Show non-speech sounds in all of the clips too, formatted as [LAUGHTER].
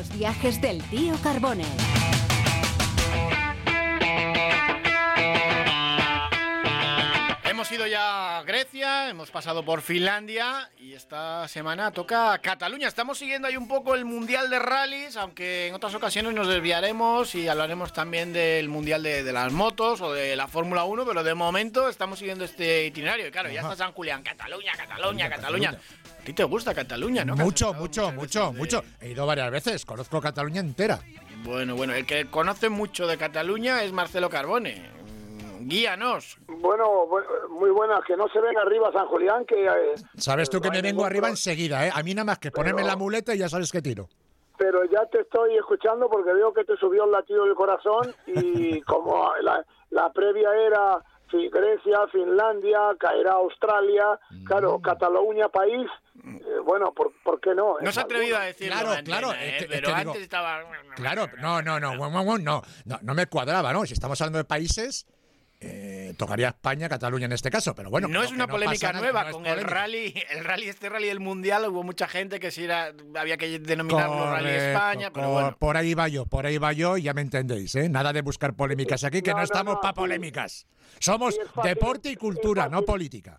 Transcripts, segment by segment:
Los viajes del tío Carbone. Hemos pasado por Finlandia y esta semana toca Cataluña. Estamos siguiendo ahí un poco el Mundial de Rallys, aunque en otras ocasiones nos desviaremos y hablaremos también del Mundial de, las Motos o de la Fórmula 1, pero de momento estamos siguiendo este itinerario. Y claro, ya está San Julián, Cataluña, Cataluña, Cataluña. A ti te gusta Cataluña, ¿no? Mucho, mucho, mucho, mucho. He ido varias veces, conozco Cataluña entera. Bueno, bueno, el que conoce mucho de Cataluña es Marcelo Carbone guíanos. Bueno, muy buenas, que no se ven arriba San Julián, que... Eh, sabes tú que me vengo arriba enseguida, ¿eh? A mí nada más que ponerme la muleta y ya sabes que tiro. Pero ya te estoy escuchando porque veo que te subió el latido del corazón y [LAUGHS] como la, previa era Grecia, Finlandia, caerá Australia, claro, mm. Cataluña, país, eh, bueno, ¿por, ¿por, qué no? No se ha atrevido a decirlo. Claro, claro. pero antes estaba. Claro, no, no, no, no, no, no me cuadraba, ¿no? Si estamos hablando de países, eh, tocaría España, Cataluña en este caso, pero bueno. No es una polémica nueva con el rally, el rally, este rally del mundial, hubo mucha gente que si era, había que denominarlo rally España, pero bueno. Por ahí va yo, por ahí va yo, y ya me entendéis, ¿eh? Nada de buscar polémicas aquí, que no, estamos para polémicas. Somos deporte y cultura, no política.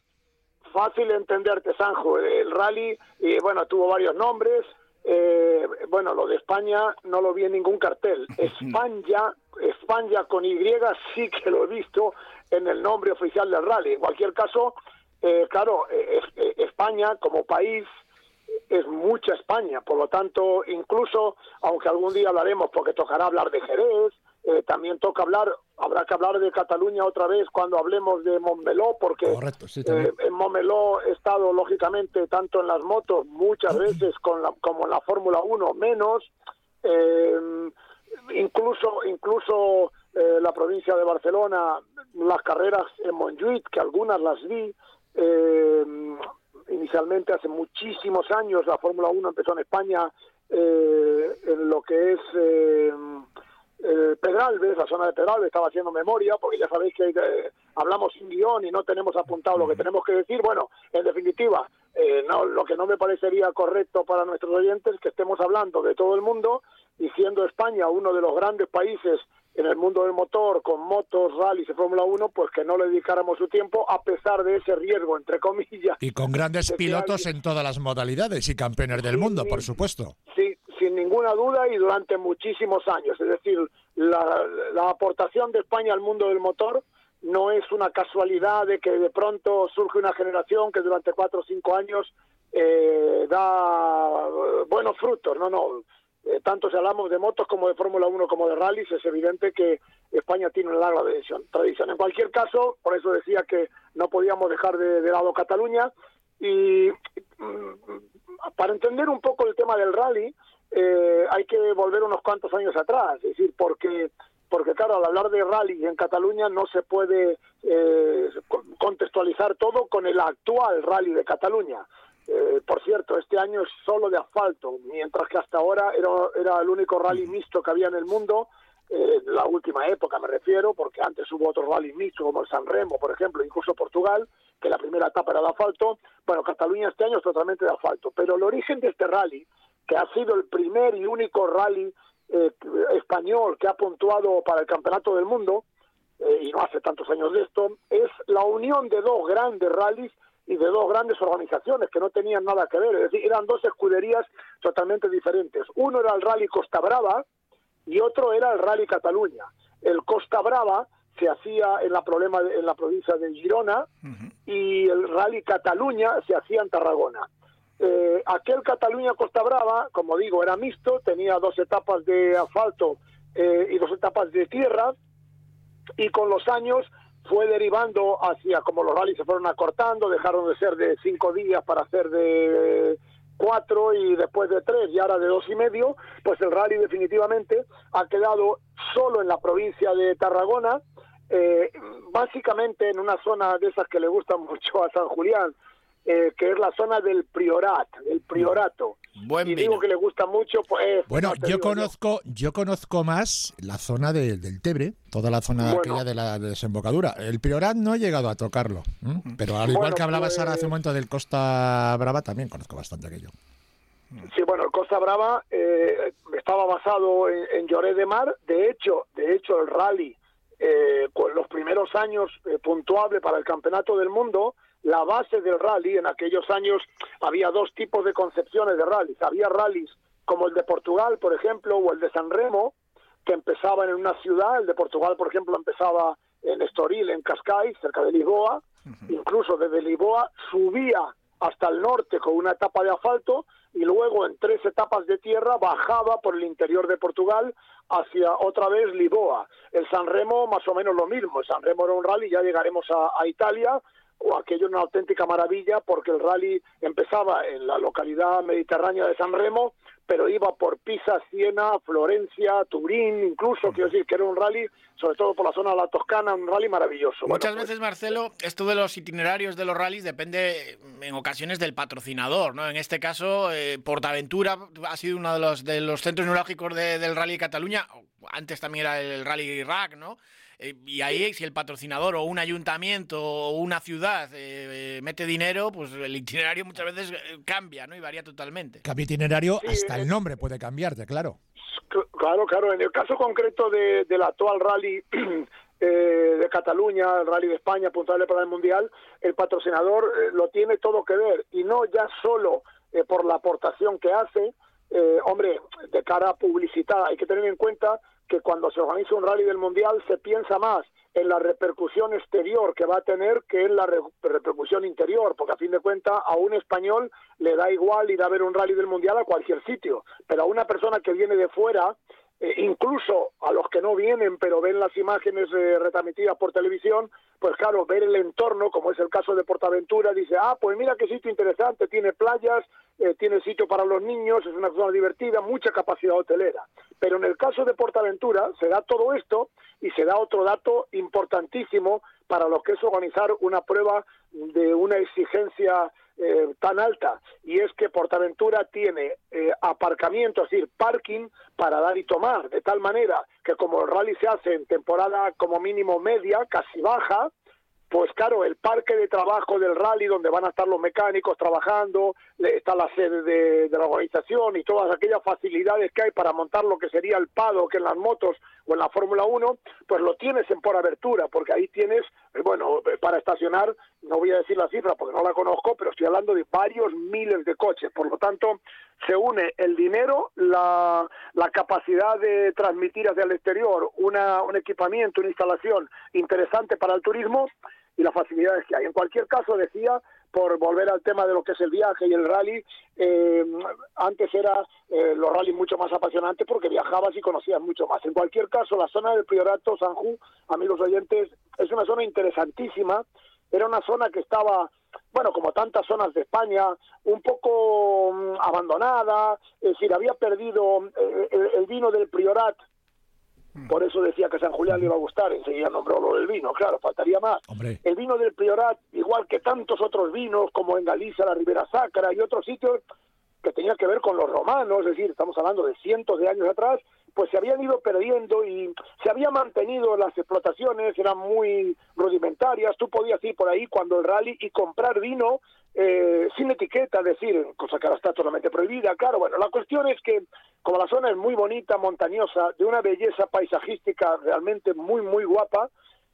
Fácil entenderte, Sanjo. El rally, y bueno, tuvo varios nombres. Eh, bueno, lo de España no lo vi en ningún cartel. [LAUGHS] España España con Y sí que lo he visto en el nombre oficial del rally. En cualquier caso, eh, claro, eh, eh, España como país es mucha España, por lo tanto, incluso, aunque algún día hablaremos, porque tocará hablar de Jerez, también toca hablar, habrá que hablar de Cataluña otra vez cuando hablemos de Montmeló, porque en Montmeló he estado, lógicamente, tanto en las motos, muchas veces con la, como en la Fórmula 1, menos. Eh, incluso incluso eh, la provincia de Barcelona, las carreras en Montjuic, que algunas las vi, eh, inicialmente hace muchísimos años, la Fórmula 1 empezó en España eh, en lo que es eh, Pedralbes, la zona de Pedralbes, estaba haciendo memoria, porque ya sabéis que hablamos sin guion y no tenemos apuntado lo que tenemos que decir. Bueno, en definitiva, no, lo que no me parecería correcto para nuestros oyentes es que estemos hablando de todo el mundo y siendo España uno de los grandes países en el mundo del motor, con motos, rallies y Fórmula 1, pues que no le dedicáramos su tiempo a pesar de ese riesgo, entre comillas. Y con grandes pilotos en todas las modalidades y campeones del mundo, por supuesto. Sí, sin ninguna duda y durante muchísimos años. Es decir, la, aportación de España al mundo del motor no es una casualidad de que de pronto surge una generación que durante cuatro o cinco años eh, da buenos frutos. No, no eh, tanto si hablamos de motos como de Fórmula 1 como de rallies, es evidente que España tiene una larga tradición. En cualquier caso, por eso decía que no podíamos dejar de, lado Cataluña y mm, para entender un poco el tema del rally eh, hay que volver unos cuantos años atrás, es decir, porque porque claro, al hablar de rally en Cataluña no se puede eh, contextualizar todo con el actual rally de Cataluña. Eh, por cierto, este año es solo de asfalto, mientras que hasta ahora era, era el único rally mixto que había en el mundo, eh, la última época me refiero, porque antes hubo otros rally mixtos como el San Remo, por ejemplo, incluso Portugal, que la primera etapa era de asfalto. Bueno, Cataluña este año es totalmente de asfalto, pero el origen de este rally, que ha sido el primer y único rally eh, español que ha puntuado para el Campeonato del Mundo, eh, y no hace tantos años de esto, es la unión de dos grandes rallies y de dos grandes organizaciones que no tenían nada que ver, es decir, eran dos escuderías totalmente diferentes. Uno era el Rally Costa Brava y otro era el Rally Cataluña. El Costa Brava se hacía en la, problema en la provincia de Girona y el Rally Cataluña se hacía en Tarragona. Eh, aquel Cataluña-Costa Brava, como digo, era mixto, tenía dos etapas de asfalto eh, y dos etapas de tierra, y con los años fue derivando hacia, como los rallies se fueron acortando, dejaron de ser de cinco días para ser de cuatro y después de tres y ahora de dos y medio, pues el rally definitivamente ha quedado solo en la provincia de Tarragona, eh, básicamente en una zona de esas que le gustan [LAUGHS] mucho a San Julián, eh, que es la zona del Priorat, del Priorato. Buen y digo que le gusta mucho, pues... Bueno, yo conozco, yo. conozco más la zona del Tebre, toda la zona aquella de la desembocadura. El Priorat no he llegado a tocarlo, pero al igual que hablabas ahora hace un pues momento del Costa Brava, también conozco bastante aquello. Sí, bueno, el Costa Brava eh, estaba basado en, en, Lloret de Mar. De hecho, de hecho el rally, eh, con los primeros años eh, puntuable para el Campeonato del Mundo, la base del rally, en aquellos años había dos tipos de concepciones de rallies. Había rallies como el de Portugal, por ejemplo, o el de San Remo, que empezaban en una ciudad. El de Portugal, por ejemplo, empezaba en Estoril, en Cascais, cerca de Lisboa. Incluso desde Lisboa subía hasta el norte con una etapa de asfalto y luego en tres etapas de tierra bajaba por el interior de Portugal hacia otra vez Lisboa. El San Remo más o menos lo mismo, el San Remo era un rally, ya llegaremos a, a Italia, o aquello una auténtica maravilla porque el rally empezaba en la localidad mediterránea de San Remo pero iba por Pisa, Siena, Florencia, Turín, incluso, quiero decir que era un rally, sobre todo por la zona de la Toscana, un rally maravilloso. Muchas pues veces, Marcelo, esto de los itinerarios de los rallies depende en ocasiones del patrocinador, ¿no? En este caso, eh, Portaventura ha sido uno de los, de los centros neurálgicos del Rally de Cataluña, antes también era el Rally Irak, ¿no? Eh, y ahí, si el patrocinador o un ayuntamiento o una ciudad eh, mete dinero, pues el itinerario muchas veces eh, cambia, ¿no? Y varía totalmente. Cambia itinerario, hasta el nombre puede cambiarte, claro. Claro, claro. En el caso concreto de, del actual rally [CLEARS THROAT] de Cataluña, el rally de España, puntuable para el Mundial, el patrocinador lo tiene todo que ver. Y no ya solo por la aportación que hace, hombre, de cara a publicitar, hay que tener en cuenta que cuando se organiza un rally del Mundial se piensa más en la repercusión exterior que va a tener que en la repercusión interior, porque a fin de cuentas a un español le da igual ir a ver un rally del Mundial a cualquier sitio, pero a una persona que viene de fuera eh, incluso a los que no vienen pero ven las imágenes eh, retransmitidas por televisión, pues claro, ver el entorno, como es el caso de Portaventura, dice, ah, pues mira qué sitio interesante, tiene playas, eh, tiene sitio para los niños, es una zona divertida, mucha capacidad hotelera. Pero en el caso de Portaventura se da todo esto y se da otro dato importantísimo para lo que es organizar una prueba de una exigencia eh, tan alta y es que Portaventura tiene eh, aparcamiento, es decir, parking para dar y tomar, de tal manera que como el rally se hace en temporada como mínimo media, casi baja, pues claro, el parque de trabajo del rally donde van a estar los mecánicos trabajando, está la sede de, la organización y todas aquellas facilidades que hay para montar lo que sería el que en las motos o en la Fórmula 1, pues lo tienes en por abertura, porque ahí tienes, eh, bueno, eh, para estacionar, no voy a decir la cifra porque no la conozco, pero estoy hablando de varios miles de coches, por lo tanto, se une el dinero, la, la capacidad de transmitir hacia el exterior una, un equipamiento, una instalación interesante para el turismo, y las facilidades que hay. En cualquier caso, decía, por volver al tema de lo que es el viaje y el rally, eh, antes era eh, los rallies mucho más apasionantes porque viajabas y conocías mucho más. En cualquier caso, la zona del Priorato, Sanjú, amigos oyentes, es una zona interesantísima. Era una zona que estaba, bueno, como tantas zonas de España, un poco mm, abandonada, es decir, había perdido eh, el, vino del Priorat. Por eso decía que San Julián le iba a gustar, enseguida nombró lo del vino, claro, faltaría más. El vino del Priorat, igual que tantos otros vinos, como en Galicia, la Ribera Sacra y otros sitios, que tenía que ver con los romanos, es decir, estamos hablando de cientos de años atrás, pues se habían ido perdiendo y se había mantenido las explotaciones, eran muy rudimentarias, tú podías ir por ahí cuando el rally y comprar vino eh, sin etiqueta, es decir, cosa que ahora está totalmente prohibida, claro, bueno, la cuestión es que como la zona es muy bonita, montañosa, de una belleza paisajística realmente muy, muy guapa,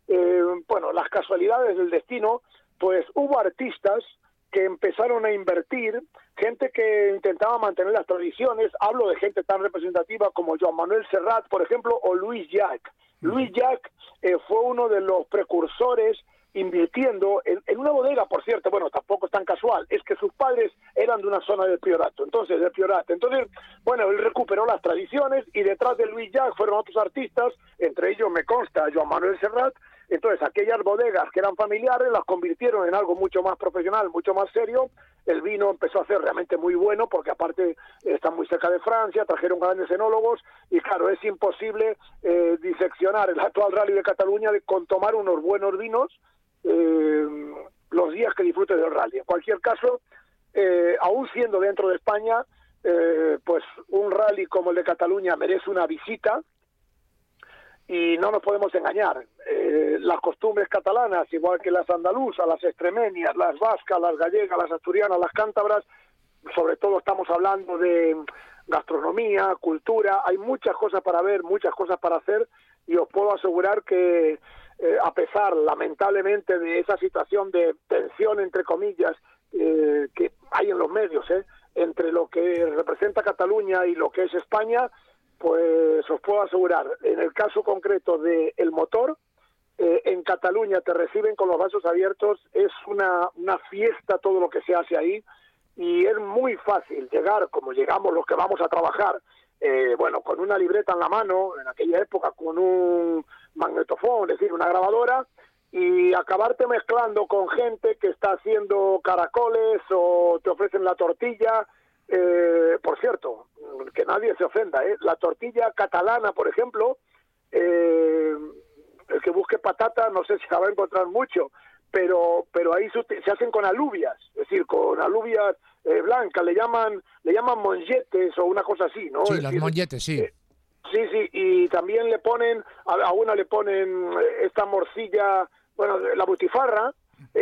eh, bueno, las casualidades del destino, pues hubo artistas que empezaron a invertir, gente que intentaba mantener las tradiciones, hablo de gente tan representativa como Joan Manuel Serrat, por ejemplo, o Luis Jack. Luis Jack eh, fue uno de los precursores invirtiendo en, una bodega, por cierto, bueno, tampoco es tan casual, es que sus padres eran de una zona del Priorato, entonces, del Priorato. Entonces, bueno, él recuperó las tradiciones y detrás de Luis Jack fueron otros artistas, entre ellos me consta Joan Manuel Serrat, entonces aquellas bodegas que eran familiares las convirtieron en algo mucho más profesional, mucho más serio, el vino empezó a ser realmente muy bueno porque aparte está muy cerca de Francia, trajeron grandes enólogos y claro, es imposible eh, diseccionar el actual rally de Cataluña con tomar unos buenos vinos eh, los días que disfrute del rally. En cualquier caso, eh, aún siendo dentro de España, eh, pues un rally como el de Cataluña merece una visita y no nos podemos engañar. las costumbres catalanas, igual que las andaluzas, las extremeñas, las vascas, las gallegas, las asturianas, las cántabras, sobre todo estamos hablando de gastronomía, cultura, hay muchas cosas para ver, muchas cosas para hacer y os puedo asegurar que eh, a pesar lamentablemente de esa situación de tensión entre comillas eh, que hay en los medios ¿eh? entre lo que representa Cataluña y lo que es España, pues os puedo asegurar, en el caso concreto del el motor, eh, en Cataluña te reciben con los vasos abiertos, es una, una fiesta todo lo que se hace ahí y es muy fácil llegar como llegamos los que vamos a trabajar, eh, bueno, con una libreta en la mano, en aquella época con un magnetofón, es decir, una grabadora, y acabarte mezclando con gente que está haciendo caracoles o te ofrecen la tortilla. Eh, por cierto, que nadie se ofenda, ¿eh? la tortilla catalana, por ejemplo, eh, el que busque patata no sé [LAUGHS] si la va a encontrar mucho, pero pero ahí se, hacen con alubias, es decir, con alubias eh, blancas, le llaman le llaman monjetes o una cosa así, ¿no? Sí, las monjetes, sí. Eh, sí, sí, y también le ponen, a, una le ponen eh, esta morcilla, bueno, la butifarra,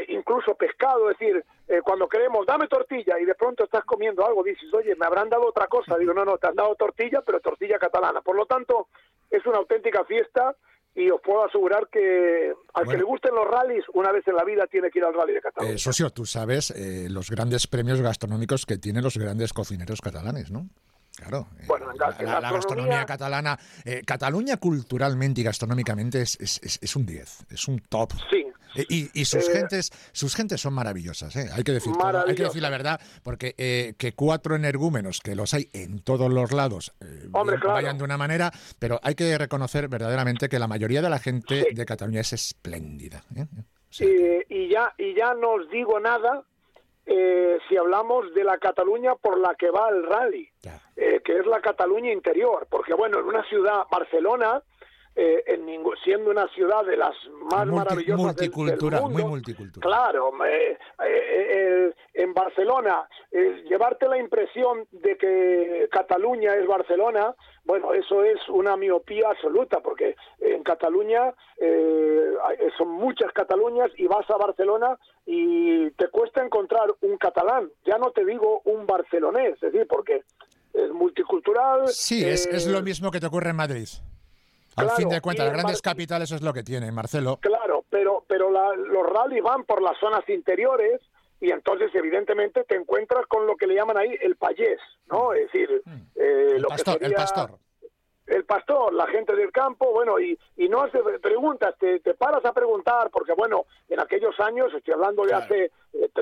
incluso pescado, es decir, cuando queremos, dame tortilla y de pronto estás comiendo algo, dices, oye, me habrán dado otra cosa. Digo, no, no, te han dado tortilla, pero tortilla catalana. Por lo tanto, es una auténtica fiesta y os puedo asegurar que al que le gusten los rallies, una vez en la vida tiene que ir al rally de Cataluña. Eh, socio, tú sabes eh, los grandes premios gastronómicos que tienen los grandes cocineros catalanes, ¿no? Claro. Eh, la, gastronomía catalana. Eh, Cataluña culturalmente y gastronómicamente es, es, es un 10, es un top. Sí. Eh, y, y, sus gentes sus gentes son maravillosas, hay, que decir hay que decir la verdad, porque que cuatro energúmenos, que los hay en todos los lados, vayan de una manera, pero hay que reconocer verdaderamente que la mayoría de la gente de Cataluña es espléndida. y, ya, y ya no os digo nada eh, si hablamos de la Cataluña por la que va el rally, eh, que es la Cataluña interior, porque bueno, en una ciudad, Barcelona, eh, en siendo una ciudad de las más maravillosas multicultural, del, muy multicultural. Claro, eh, eh, en Barcelona, llevarte la impresión de que Cataluña es Barcelona, bueno, eso es una miopía absoluta, porque en Cataluña son muchas Cataluñas y vas a Barcelona y te cuesta encontrar un catalán, ya no te digo un barcelonés, es decir, porque es multicultural. Sí, es, es lo mismo que te ocurre en Madrid. Al fin de cuentas, las grandes capitales es lo que tienen, Marcelo. Claro, pero, pero los rallies van por las zonas interiores y entonces evidentemente te encuentras con lo que le llaman ahí el payés, ¿no? Es decir, mm. eh, el, pastor, el pastor el pastor, la gente del campo, bueno, y, y no hace preguntas, te, te, paras a preguntar, porque bueno, en aquellos años, estoy hablando de hace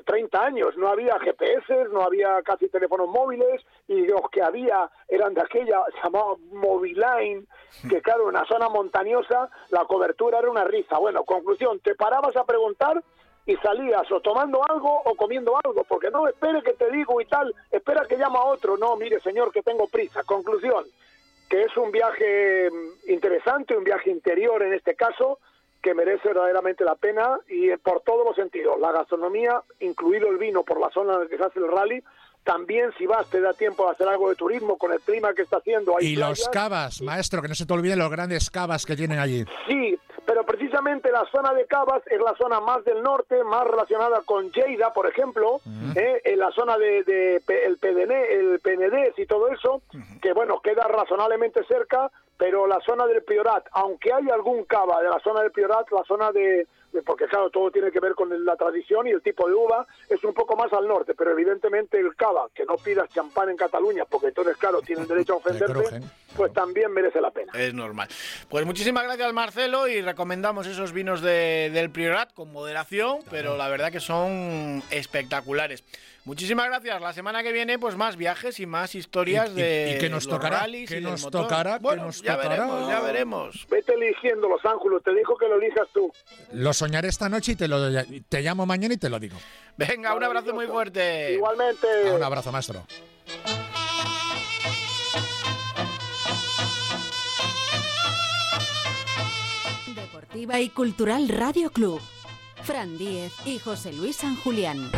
30 eh, años, no había GPS, no había casi teléfonos móviles, y los que había eran de aquella, se llamaba Moviline, que claro, en una zona montañosa la cobertura era una risa. Bueno, conclusión, te parabas a preguntar y salías o tomando algo o comiendo algo, porque no espere que te digo y tal, espera que llama a otro, no, mire señor que tengo prisa. Conclusión, que es un viaje mm, interesante, un viaje interior en este caso, que merece verdaderamente la pena y por todos los sentidos. La gastronomía, incluido el vino por la zona en la que se hace el rally, también si vas te da tiempo de hacer algo de turismo con el clima que está haciendo. y los cavas, maestro, que no se te olviden los grandes cavas que tienen allí. Sí, pero precisamente la zona de Cavas es la zona más del norte, más relacionada con Lleida, por ejemplo, ¿eh? en la zona de, de, el PDN, el PND y todo eso, que bueno, queda razonablemente cerca, pero la zona del Priorat, aunque hay algún cava de la zona del Priorat, la zona de, porque claro, todo tiene que ver con la tradición y el tipo de uva, es un poco más al norte, pero evidentemente el cava, que no pidas champán en Cataluña, porque entonces, claro, tienen derecho a ofenderte, pues también merece la pena. Es normal. Pues muchísimas gracias, Marcelo, y recomendamos esos vinos del Priorat con moderación, pero la verdad que son espectaculares. Muchísimas gracias. La semana que viene, pues más viajes y más historias de y que nos tocará, que nos tocará, bueno, ya veremos, ya veremos. Vete eligiendo Los Ángeles, te dijo que lo elijas tú. Lo soñaré esta noche y te lo te llamo mañana y te lo digo. Venga, un abrazo muy fuerte. Igualmente. Ah, un abrazo, maestro. Deportiva y Cultural Radio Club. Fran Díez y José Luis San Julián.